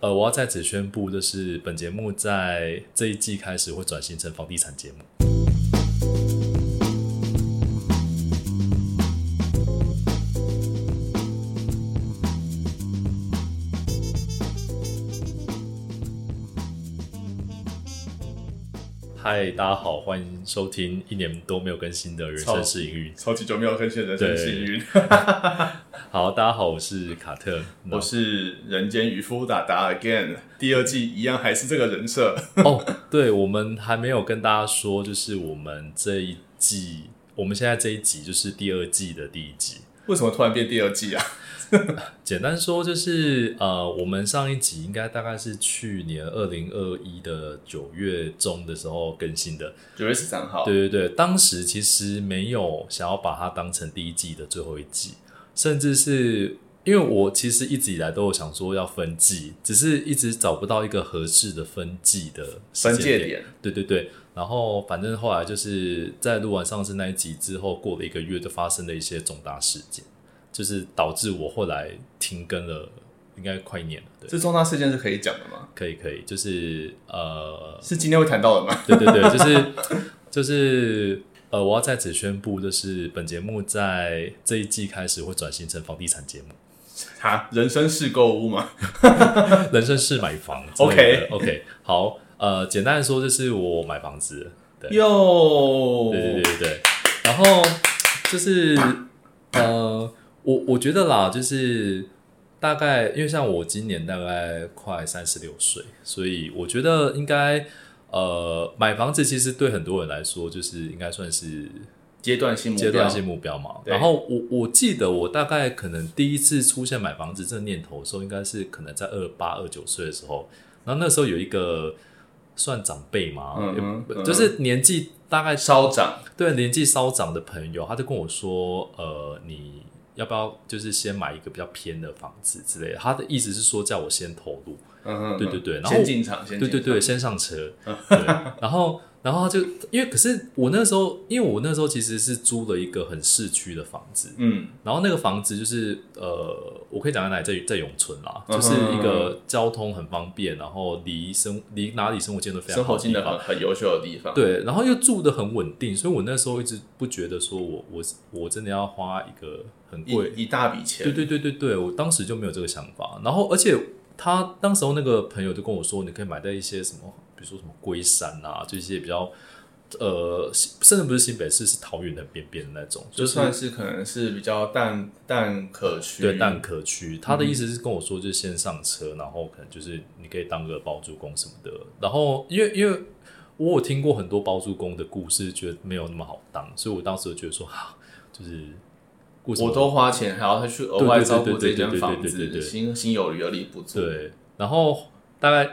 呃，我要在此宣布，就是本节目在这一季开始会转型成房地产节目。嗨，大家好，欢迎收听一年都没有更新的人生是营运。超级久没有更新人生幸运，好，大家好，我是卡特，我是人间渔夫达达 again，第二季一样还是这个人设。哦，对，我们还没有跟大家说，就是我们这一季，我们现在这一集就是第二季的第一集。为什么突然变第二季啊？简单说就是，呃，我们上一集应该大概是去年二零二一的九月中的时候更新的。九月十三号，对对对，当时其实没有想要把它当成第一季的最后一季，甚至是因为我其实一直以来都有想说要分季，只是一直找不到一个合适的分季的分界点。对对对，然后反正后来就是在录完上次那一集之后，过了一个月，就发生了一些重大事件，就是导致我后来停更了，应该快一年了。对，这重大事件是可以讲的吗？可以可以，就是呃，是今天会谈到的吗？对对对，就是就是呃，我要在此宣布，就是本节目在这一季开始会转型成房地产节目，哈，人生是购物吗？人生是买房。OK OK，好，呃，简单的说，就是我买房子，对。哟，对对对对对，然后就是呃，我我觉得啦，就是大概因为像我今年大概快三十六岁，所以我觉得应该呃买房子其实对很多人来说，就是应该算是阶段性阶段性目标嘛。然后我我记得我大概可能第一次出现买房子这个念头的时候，应该是可能在二八二九岁的时候，然后那时候有一个算长辈嘛，嗯嗯就是年纪大概稍长，对年纪稍长的朋友，他就跟我说，呃，你要不要就是先买一个比较偏的房子之类的？他的意思是说叫我先投入，嗯哼，对对对然后先进场，先对对对，，先上车，对，然后然后他就因为可是我那时候，因为我那时候其实是租了一个很市区的房子，嗯，然后那个房子就是呃，我可以讲在哪里，在在永春啦，就是一个交通很方便，然后离生离哪里生活机能都非常生好的地方。活进的很。很优秀的地方，，对，然后又住的很稳定，所以我那时候一直不觉得说我我我真的要花一个很贵，一一大笔钱，对对对对对，我当时就没有这个想法。然后而且他当时候那个朋友就跟我说，你可以买在一些什么，比如说什么龟山啊，这些比较呃，甚至不是新北市，是桃园的边边的那种，就算是可能是比较淡淡可区，对淡可区。他的意思是跟我说，就是先上车，然后可能就是你可以当个包租公什么的。然后因为因为我有听过很多包租公的故事，觉得没有那么好当，所以我当时就觉得说，哈，就是为什么我都花钱，还要再去额外照顾这对对对对对间房子，对对对对心心有余而力不足。，对，然后大概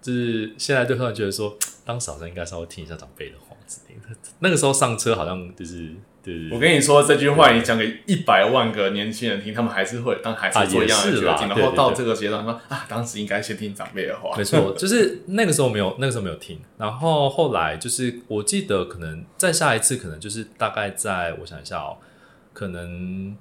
就是现在就突然觉得说，当时好像应该稍微听一下长辈的话之类的。那个时候上车好像就是就是我跟你说这句话，你讲给一百万个年轻人听，他们还是会当孩啊子做一样的也是啦决定，然对对对后到这个阶段说啊，当时应该先听长辈的话没。错，就是那个时候没有，那个时候没有听。然后后来就是，我记得可能再下一次，可能就是大概在我想一下哦，可能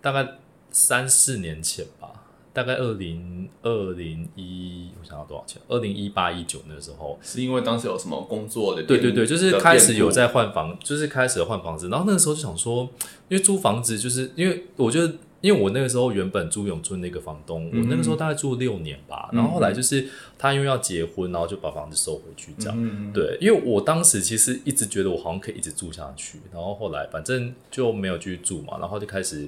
大概三四年前吧，大概二零二零一，我想要多少钱？二零一八一九那时候，是因为当时有什么工作的对对对，就是开始有在换房，就是开始换房子。然后那个时候就想说，因为租房子，就是因为我觉得，因为我那个时候原本租永春那个房东，我那个时候大概住六年吧。然后后来就是他因为要结婚，然后就把房子收回去这样。嗯，对，因为我当时其实一直觉得我好像可以一直住下去，然后后来反正就没有继续住嘛，然后就开始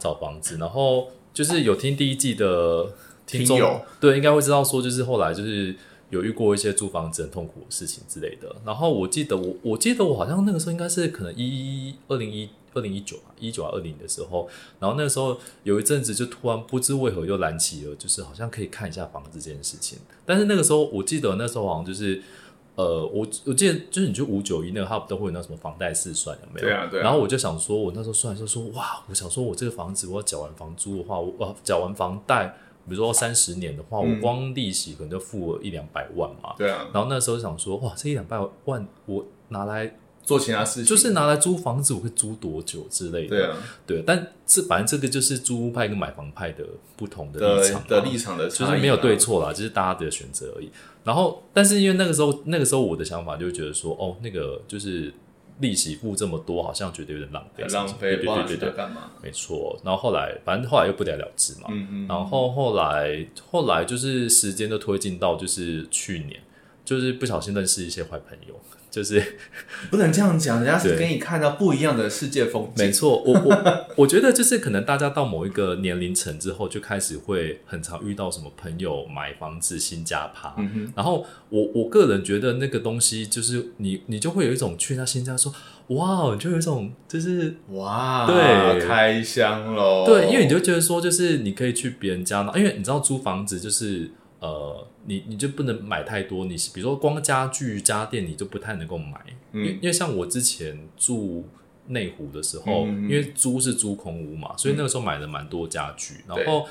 找房子，然后就是有听第一季的听众对，应该会知道说，就是后来就是有遇过一些租房子很痛苦的事情之类的。然后我记得我我记得我好像那个时候应该是可能一二零一二零一九啊，一九啊二零的时候，然后那个时候有一阵子就突然不知为何又燃起了，就是好像可以看一下房子这件事情。但是那个时候我记得那时候好像就是。呃，我我记得就是你去五九一那个，他不都会有那什么房贷试算有没有？对啊对啊然后我就想说，我那时候算就说，哇，我想说我这个房子我要缴完房租的话，我呃缴完房贷，比如说三十年的话，嗯我光利息可能就付了一两百万嘛。对啊，然后那时候想说，哇，这一两百万我拿来做其他事情，就是拿来租房子，我会租多久之类的。对啊对，但这反正这个就是租屋派跟买房派的不同的立场嘛的立场的就是没有对错啦，就是大家的选择而已。然后，但是因为那个时候，那个时候我的想法就会觉得说，哦，那个就是利息付这么多，好像觉得有点浪费，浪费，对对对对对，干嘛？没错。然后后来，反正后来又不了了之嘛。嗯嗯，然后后来，后来就是时间就推进到就是去年，就是不小心认识一些坏朋友，就是 不能这样讲，人家是对给你看到不一样的世界风景。没错，我我我觉得就是可能大家到某一个年龄层之后，就开始会很常遇到什么朋友买房子新家趴，嗯，然后我我个人觉得那个东西就是你你就会有一种去他新家说哇，你就有一种就是哇，对开箱喽。对，因为你就觉得说就是你可以去别人家，因为你知道租房子就是呃你你就不能买太多，你比如说光家具家电你就不太能够买，因为嗯。因为像我之前住。内湖的时候，因为租是租空屋嘛，所以那个时候买了蛮多家具，然后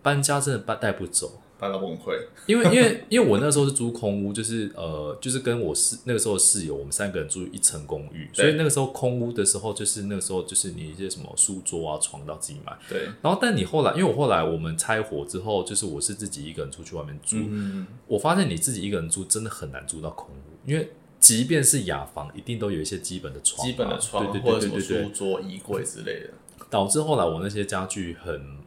搬家真的搬带不走，搬到崩溃。因为因为因为我那时候是租空屋，就是呃，就是跟我室那个时候的室友，我们三个人住一层公寓，所以那个时候空屋的时候，就是那个时候就是你一些什么书桌啊、床都要自己买。对，然后，但你后来，因为我后来我们拆伙之后，就是我是自己一个人出去外面住，嗯，我发现你自己一个人住真的很难租到空屋，因为即便是雅房，一定都有一些基本的床啊、基本的床对或者什么书桌、衣柜之类的，导致后来我那些家具很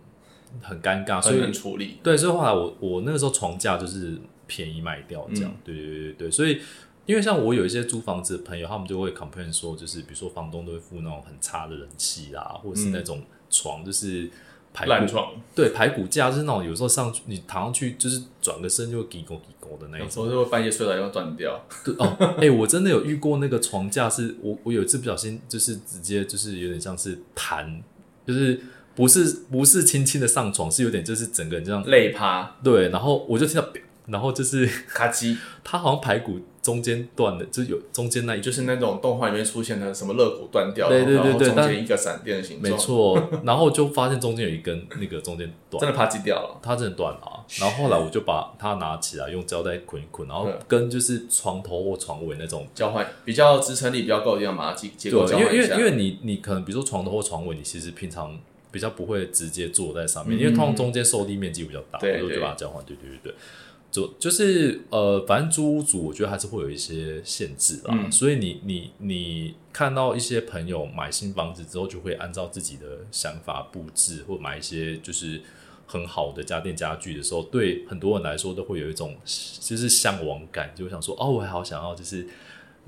很尴尬，所以难处理。对，所以后来我我那个时候床架就是便宜卖掉这样，嗯对对对对对，所以因为像我有一些租房子的朋友，他们就会 complain 说，就是比如说房东都会付那种很差的人气啊，或者是那种床就是排骨烂床，对排骨架，就是那种有时候上去你躺上去就是转个身就会滴勾滴勾的那一种。有时候就会半夜睡到要断掉。对哦，哎、我真的有遇过那个床架是，我我有一次不小心就是直接就是有点像是弹，就是不是不是轻轻的上床，是有点就是整个人这样累趴，对，然后我就听到，然后就是咔叽，它好像排骨中间断的，就有中间那一就是那种动画里面出现的什么肋骨断掉，对对对对中间一个闪电的形状，没，错，然后就发现中间有一根 那个中间断，真的啪叽掉了。它真的断了啊、然后后来我就把它拿起来用胶带捆一捆，然后嗯跟就是床头或床尾那种。交换比较支撑力比较够的地方，把它结结构交对，因换一下。为因为因为你你可能比如说床头或床尾，你其实平常比较不会直接坐在上面，嗯因为通常中间受力面积比较大，对就把它交换。对对对对，就就是呃，反正租屋主我觉得还是会有一些限制啦，嗯所以你你你看到一些朋友买新房子之后，就会按照自己的想法布置，或买一些就是。很好的家电家具的时候，对很多人来说都会有一种就是向往感，就会想说哦，我还好想要就是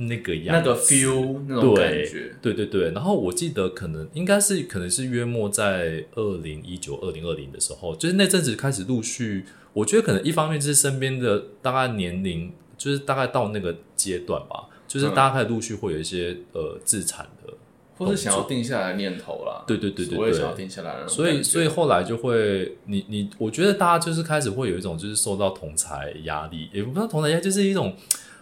那个样那个 feel 那种感对觉，对对对，然后我记得可能应该是可能是约莫在二零一九、二零二零的时候，就是那阵子开始陆续，我觉得可能一方面就是身边的大概年龄，就是大概到那个阶段吧，就是嗯大家开始陆续会有一些呃自产的，或是想要定下来的念头啦。对对对对对所谓想要定下来所以所以后来就会你你，我觉得大家就是开始会有一种就是受到同才压力，也不知道同才压力，就是一种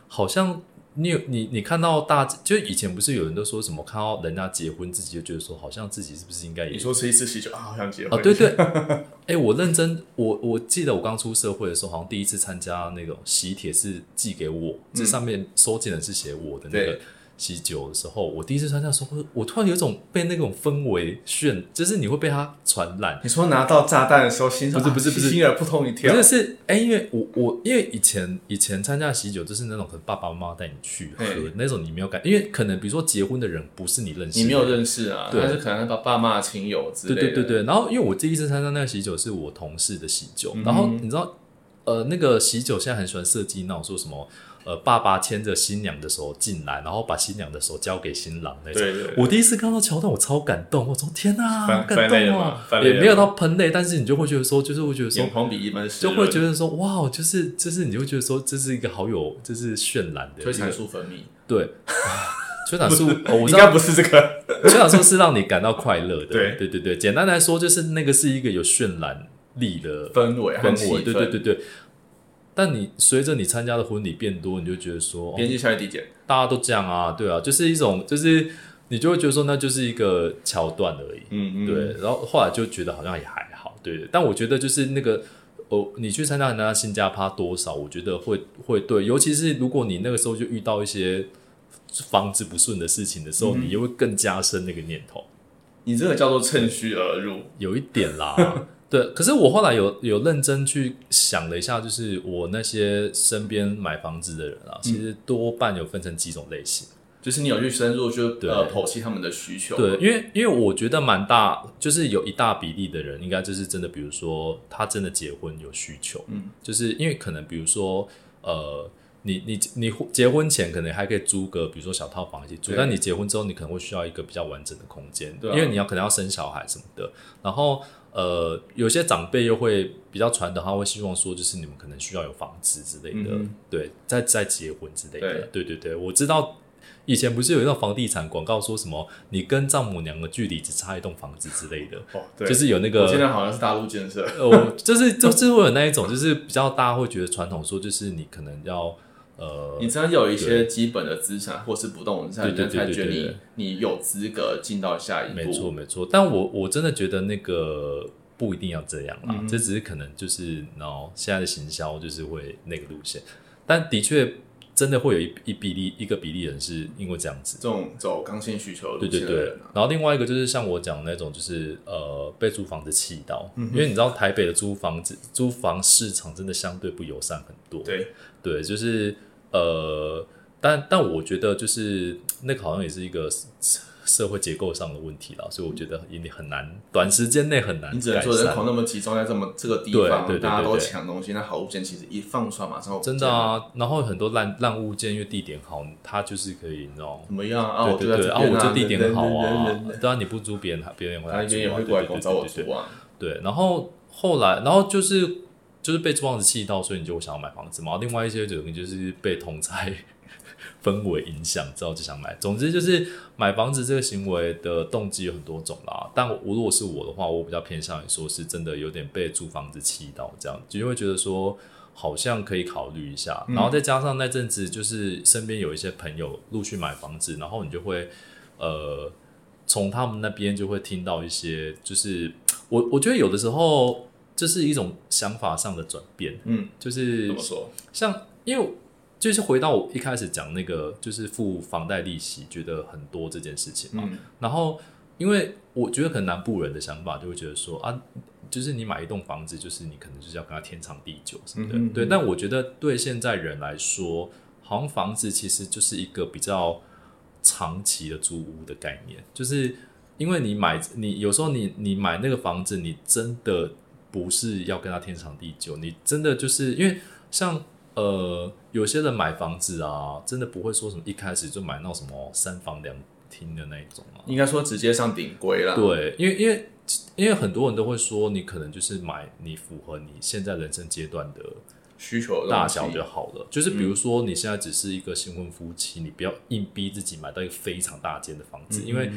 好像。你有你你看到大，就以前不是有人都说什么看到人家结婚，自己就觉得说好像自己是不是应该也你说吃一次喜酒啊，好想结啊，对对，哎、我认真，我我记得我刚出社会的时候，好像第一次参加那种喜帖是寄给我，这上面收件人是写我的那个对喜酒的时候，我第一次参加的时候，我我突然有一种被那种氛围渲，就是你会被它传染。你说拿到炸弹的时候，心上不是不是不是。啊心儿扑通一跳。不，是是哎、因为我我因为以前以前参加喜酒就是那种可能爸爸妈妈带你去喝那种，你没有感，因为可能比如说结婚的人不是你认识的，你没有认识啊，对。但是可能爸爸妈、亲友之类的，对对对对，然后因为我第一次参加那个喜酒是我同事的喜酒，嗯然后你知道，呃，那个喜酒现在很喜欢设计那种说什么，呃，爸爸牵着新娘的手进来，然后把新娘的手交给新郎那种。对对对我第一次看到桥段，我超感动，我说天哪，翻好感动哦吗翻！泪了也没有到喷泪，但是你就会觉得说，就是会觉得说眼，眶比一般就润，会觉得说，哇，就是就是你会觉得说，这是一个好有就是渲染的催产素分泌，对。催产素，哦我应该不是这个，催产素是让你感到快乐的。对对对对，简单来说就是那个是一个有渲染力的氛围氛围。对对，对对。但你随着你参加的婚礼变多，你就觉得说，哦边际效益递减，大家都这样啊，对啊，就是一种，就是你就会觉得说，那就是一个桥段而已。嗯嗯，对，然后后来就觉得好像也还好，对对。但我觉得就是那个，哦，你去参加人家新加坡多少，我觉得会会对，尤其是如果你那个时候就遇到一些房子不顺的事情的时候，你就会更加深那个念头。你这个叫做趁虚而入，有一点啦。对，可是我后来有有认真去想了一下，就是我那些身边买房子的人啊，其实多半有分成几种类型。就是你有去深入就呃剖析他们的需求。对，因为因为我觉得蛮大，就是有一大比例的人，应该就是真的，比如说他真的结婚有需求，嗯，就是因为可能比如说呃。你你你结婚前可能还可以租个，比如说小套房一起住，但你结婚之后，你可能会需要一个比较完整的空间，对因为你要可能要生小孩什么的。然后呃，有些长辈又会比较传统，他会希望说，就是你们可能需要有房子之类的，对，在在结婚之类的，对。对对，我知道以前不是有一种房地产广告说什么，你跟丈母娘的距离只差一栋房子之类的，哦，对，就是有那个，现在好像是大陆建设，哦，就是就是会有那一种，就是比较大家会觉得传统说，就是你可能要。呃，你只要有一些基本的资产或是不动产，人才觉得你你有资格进到下一步。没错，没错。但我我真的觉得那个不一定要这样啦，这只是可能就是然后现在的行销就是会那个路线。但的确真的会有一一比例一个比例人是因为这样子，这种走刚性需求对对对。然后另外一个就是像我讲的那种，就是呃被租房子气到，因为你知道台北的租房子租房市场真的相对不友善很多。对对，就是。呃，但但我觉得就是那个好像也是一个社会结构上的问题了，所以我觉得也很难，短时间内很难。你只能说人口那么集中在这么这个地方，大家都抢东西，那好物件其实一放出来马上真的啊。然后很多烂烂物件，因为地点好，它就是可以，你知道怎么样啊？对对对，啊，我这地点好啊。当然你不租别人，别人也会来租啊。对对对对，对。然后后来，然后就是。就是被租房子气到，所以你就想要买房子嘛。另外一些人就是被同财 氛围影响之后就想买。总之就是买房子这个行为的动机有很多种啦。但我如果是我的话，我比较偏向于说是真的有点被租房子气到这样，就会觉得说好像可以考虑一下。然后再加上那阵子就是身边有一些朋友陆续买房子，然后你就会呃从他们那边就会听到一些，就是 我我觉得有的时候。这是一种想法上的转变，嗯，就是怎么说？像因为就是回到我一开始讲那个，就是付房贷利息觉得很多这件事情嘛。然后，因为我觉得可能南部人的想法就会觉得说啊，就是你买一栋房子，就是你可能就是要跟他天长地久什么的。对，但我觉得对现在人来说，好像房子其实就是一个比较长期的租屋的概念，就是因为你买你有时候你你买那个房子，你真的。不是要跟他天长地久，你真的就是因为像呃有些人买房子啊，真的不会说什么一开始就买那什么三房两厅的那一种啊，应该说直接上顶规了。对，因为因为因为很多人都会说，你可能就是买你符合你现在人生阶段的需求大小就好了。就是比如说你现在只是一个新婚夫妻，你不要硬逼自己买到一个非常大间的房子，因为。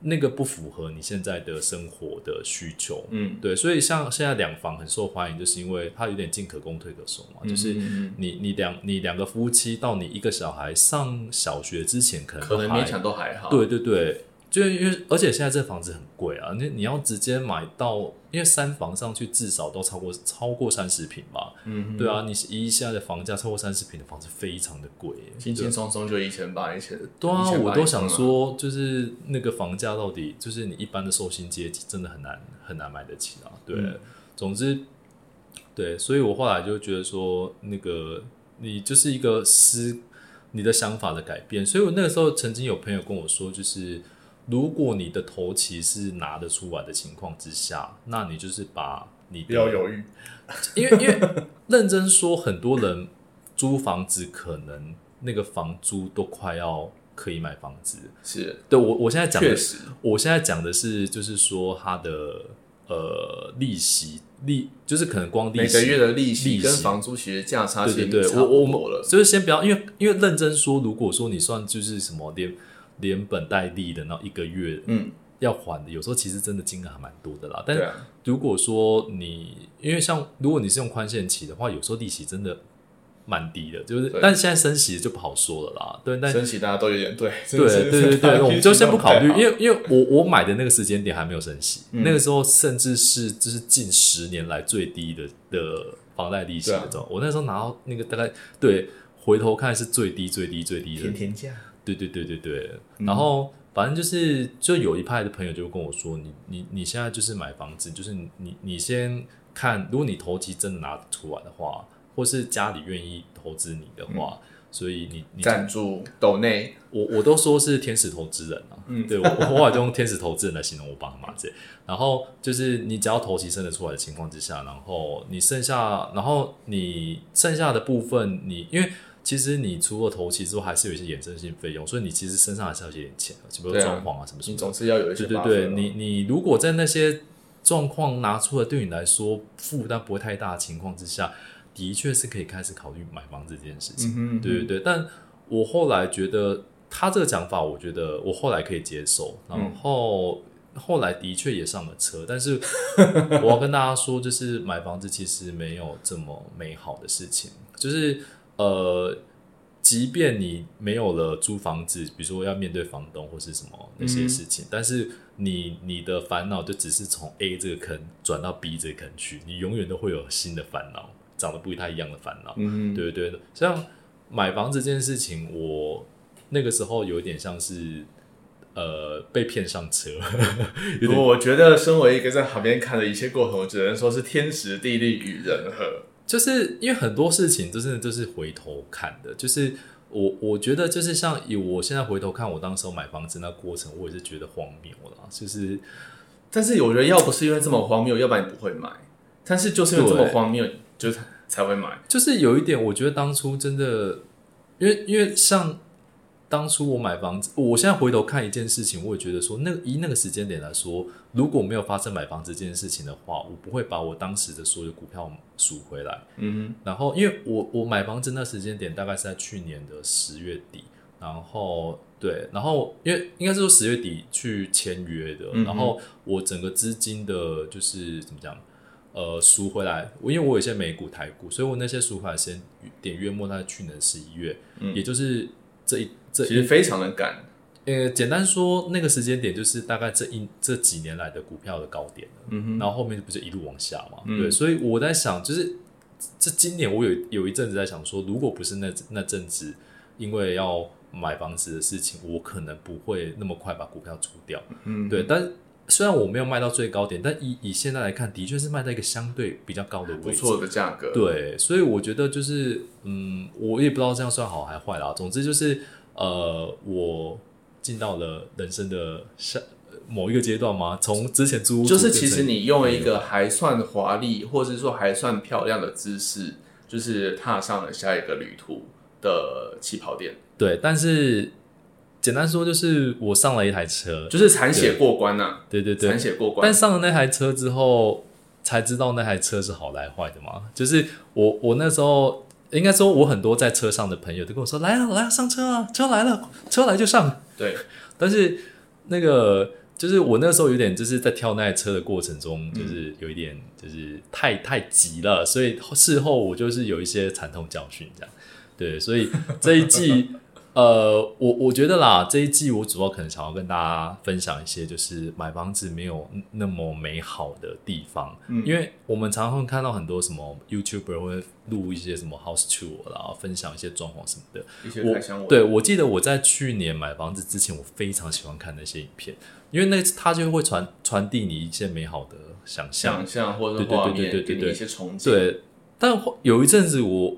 那个不符合你现在的生活的需求，嗯，对，所以像现在两房很受欢迎，就是因为它有点进可攻退可守嘛，就是你你两你两个夫妻到你一个小孩上小学之前，可能可能勉强都还好，对对对。就因为，而且现在这房子很贵啊，你你要直接买到，因为三房上去至少都超过超过三十平吧，嗯，对啊，你一下的房价超过三十平的房子非常的贵，轻轻松松就一千八一千，对啊，我都想说，就是那个房价到底，就是你一般的寿星阶级真的很难很难买得起啊，对，总之，对，所以我后来就觉得说，那个你就是一个思你的想法的改变，所以我那个时候曾经有朋友跟我说，就是。如果你的头期是拿得出来的情况之下，那你就是把你不要犹豫，因为因为认真说，很多人租房子可能那个房租都快要可以买房子，是。对我我现在讲的，我现在讲的是就是说他的呃利息利就是可能光每个月的利息跟房租其实价差其实对我我们就是先不要，因为因为认真说，如果说你算就是什么连。连本带利的那一个月，嗯，要还的，有时候其实真的金额还蛮多的啦。但如果说你，因为像如果你是用宽限期的话，有时候利息真的蛮低的，就是，但是现在升息就不好说了啦。对，但升息大家都有点 对，对对对对，我们就先不考虑，因为因为我我买的那个时间点还没有升息，那个时候甚至是就是近十年来最低的的房贷利息的时候，我那时候拿到那个大概对回头看是最低最低最低的。对对对对对，然后反正就是就有一派的朋友就跟我说，你你你现在就是买房子，就是你你先看，如果你投机真的拿得出来的话，或是家里愿意投资你的话，所以你你赞助斗内，我我都说是天使投资人啊，嗯对我我后来就用天使投资人来形容我爸妈这，然后就是你只要头期生得出来的情况之下，然后你剩下，然后你剩下的部分你因为。其实你除了头期之后，还是有一些衍生性费用，所以你其实身上还是要有一点钱的，比如说对啊装潢啊什么什么。你总是要有一些对对对，你你如果在那些状况拿出来，对你来说负担不会太大的情况之下，的确是可以开始考虑买房子这件事情。嗯哼对对对，但我后来觉得他这个讲法，我觉得我后来可以接受，然嗯后。后来的确也上了车，但是我要跟大家说，就是买房子其实没有这么美好的事情。就是呃，即便你没有了租房子，比如说要面对房东或是什么那些事情，但是你你的烦恼就只是从 A 这个坑转到 B 这个坑去，你永远都会有新的烦恼，长得不太一样的烦恼。嗯，对对对，像买房子这件事情，我那个时候有一点像是呃被骗上车，我觉得身为一个在旁边看的一切过程，我只能说是天时地利与人和。就是因为很多事情都真的都是回头看的，就是我我觉得就是像以我现在回头看我当时候买房子那过程，我也是觉得荒谬了，就是但是我觉得要不是因为这么荒谬，要不然你不会买。但是就是因为这么荒谬，就是才会买。就是有一点，我觉得当初真的，因为因为像当初我买房子，我现在回头看一件事情，我也觉得说，那个以那个时间点来说，如果没有发生买房子这件事情的话，我不会把我当时的所有股票赎回来。嗯然后，因为我我买房子那时间点大概是在去年的十月底，然后对，然后因为应该是说十月底去签约的，嗯然后我整个资金的就是怎么讲，呃，赎回来，我因为我有一些美股、台股，所以我那些赎回来时间点约莫在去年十一月，嗯。也就是这一这，其实非常的赶。呃，简单说，那个时间点就是大概这一这几年来的股票的高点了。嗯哼，然后后面不就一路往下嘛？嗯对，所以我在想，就是这今年我有有一阵子在想说，如果不是那那阵子因为要买房子的事情，我可能不会那么快把股票出掉。嗯，对，但虽然我没有卖到最高点，但以以现在来看，的确是卖在一个相对比较高的位置。不错的价格。，对，所以我觉得就是，嗯，我也不知道这样算好还坏啦。总之就是，呃，我进到了人生的下某一个阶段嘛，从之前租屋就是其实你用一个还算华丽，或者是说还算漂亮的姿势，就是踏上了下一个旅途的起跑点，对，但是简单说就是我上了一台车，就是残血过关呐、对对对。残，血过关。但。上了那台车之后，才知道那台车是好来坏的嘛。就是我我那时候应该说，我很多在车上的朋友都跟我说：“来啊来啊，上车啊，车来了，车来就上。对，” 但是那个就是我那时候有点就是在挑那台车的过程中，就是有一点就是太太急了，所以事后我就是有一些惨痛教训这样。对，所以这一季。呃，我我觉得啦，这一季我主要可能想要跟大家分享一些，就是买房子没有那么美好的地方，嗯因为我们常常会看到很多什么 YouTuber 会录一些什么 house tour 啦，分享一些装潢什么的。一些我对我记得我在去年买房子之前，我非常喜欢看那些影片，因为那它就会传传递你一些美好的想象想。象或者对对对画面，对对对给你一些憧憬。，对，但有一阵子我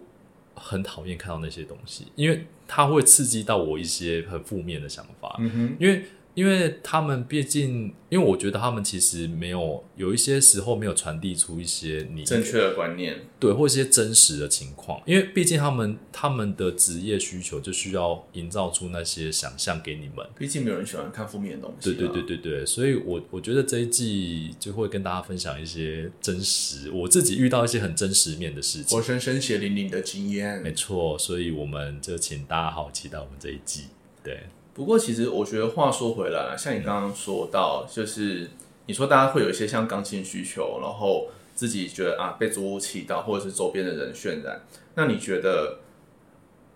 很讨厌看到那些东西，因为它会刺激到我一些很负面的想法。嗯哼，因为因为他们毕竟，因为我觉得他们其实没有有一些时候没有传递出一些你正确的观念，对或一些真实的情况，因为毕竟他们他们的职业需求就需要营造出那些想象给你们。毕竟没有人喜欢看负面的东西。对对对，对对，所以我我觉得这一季就会跟大家分享一些真实，我自己遇到一些很真实面的事情活。生生血淋淋的经验没。错，所以我们就请大家好好期待我们这一季。对，不过其实我觉得话说回来，像你刚刚说到，就是你说大家会有一些像刚性需求，然后自己觉得啊被租屋气到，或者是周边的人渲染，那你觉得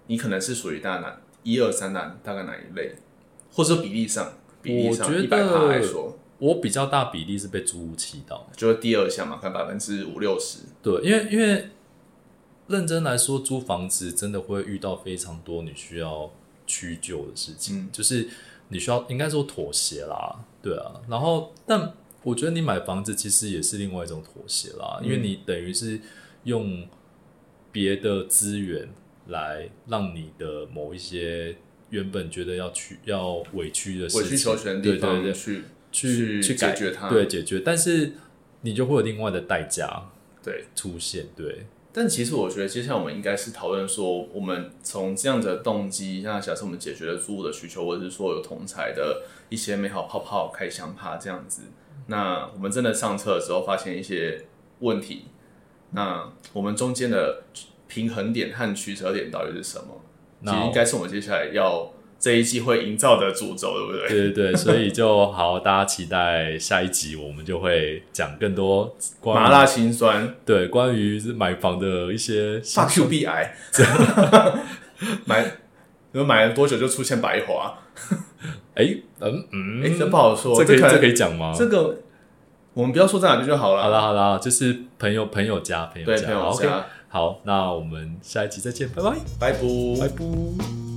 你可能是属于大哪一二三哪大概哪一类，或者说比例上，比例上我觉得一百趴来说，我比较大比例是被租屋气到。就是第二项嘛，看百分之五六十。对，因为因为认真来说，租房子真的会遇到非常多你需要屈就的事情，嗯就是你需要应该说妥协啦，对啊。然后，但我觉得你买房子其实也是另外一种妥协啦，因为嗯你等于是用别的资源来让你的某一些原本觉得要去要委屈的事情，委曲求全的地对对对，方去去去改解决它。对解决，但是你就会有另外的代价对。出现，对，但其实我觉得，接下来我们应该是讨论说，我们从这样的动机，那假设我们解决了租屋的需求，或者是说有同财的一些美好泡泡、开箱趴这样子，那我们真的上车的时候发现一些问题，那我们中间的平衡点和取舍点到底是什么？其那实应该是我们接下来要这一季会营造的主轴，对不对？对对对，所以就好，大家期待下一集，我们就会讲更多关于麻辣辛酸对关于买房的一些发 Q 币癌，买，然后买了多久就出现白滑？哎嗯嗯，哎、这不好说，这可以这可以讲吗？这个我们不要说在哪边就好了。好啦好啦，就是朋友朋友家朋友对，朋友，OK，家，好，那我们下一集再见，拜拜，拜拜。拜拜。